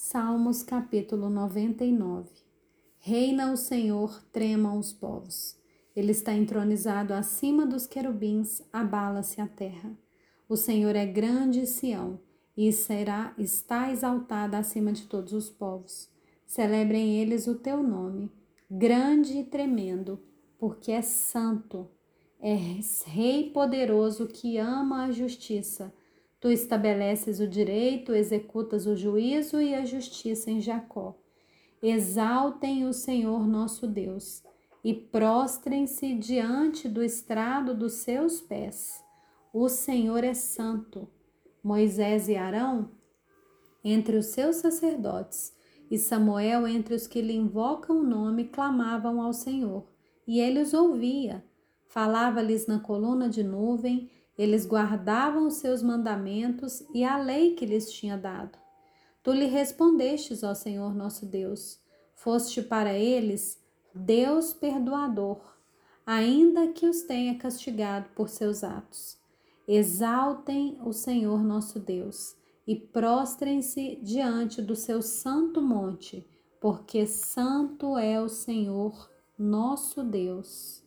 Salmos capítulo 99 Reina o Senhor, tremam os povos. Ele está entronizado acima dos querubins, abala-se a terra. O Senhor é grande Sião, e será está exaltada acima de todos os povos. Celebrem eles o teu nome, grande e tremendo, porque é santo. É rei poderoso que ama a justiça. Tu estabeleces o direito, executas o juízo e a justiça em Jacó. Exaltem o Senhor nosso Deus e prostrem-se diante do estrado dos seus pés. O Senhor é santo. Moisés e Arão entre os seus sacerdotes e Samuel entre os que lhe invocam o nome clamavam ao Senhor, e ele os ouvia. Falava-lhes na coluna de nuvem, eles guardavam os seus mandamentos e a lei que lhes tinha dado. Tu lhe respondestes, ó Senhor nosso Deus. Foste para eles Deus perdoador, ainda que os tenha castigado por seus atos. Exaltem o Senhor nosso Deus e prostrem-se diante do seu santo monte, porque santo é o Senhor nosso Deus.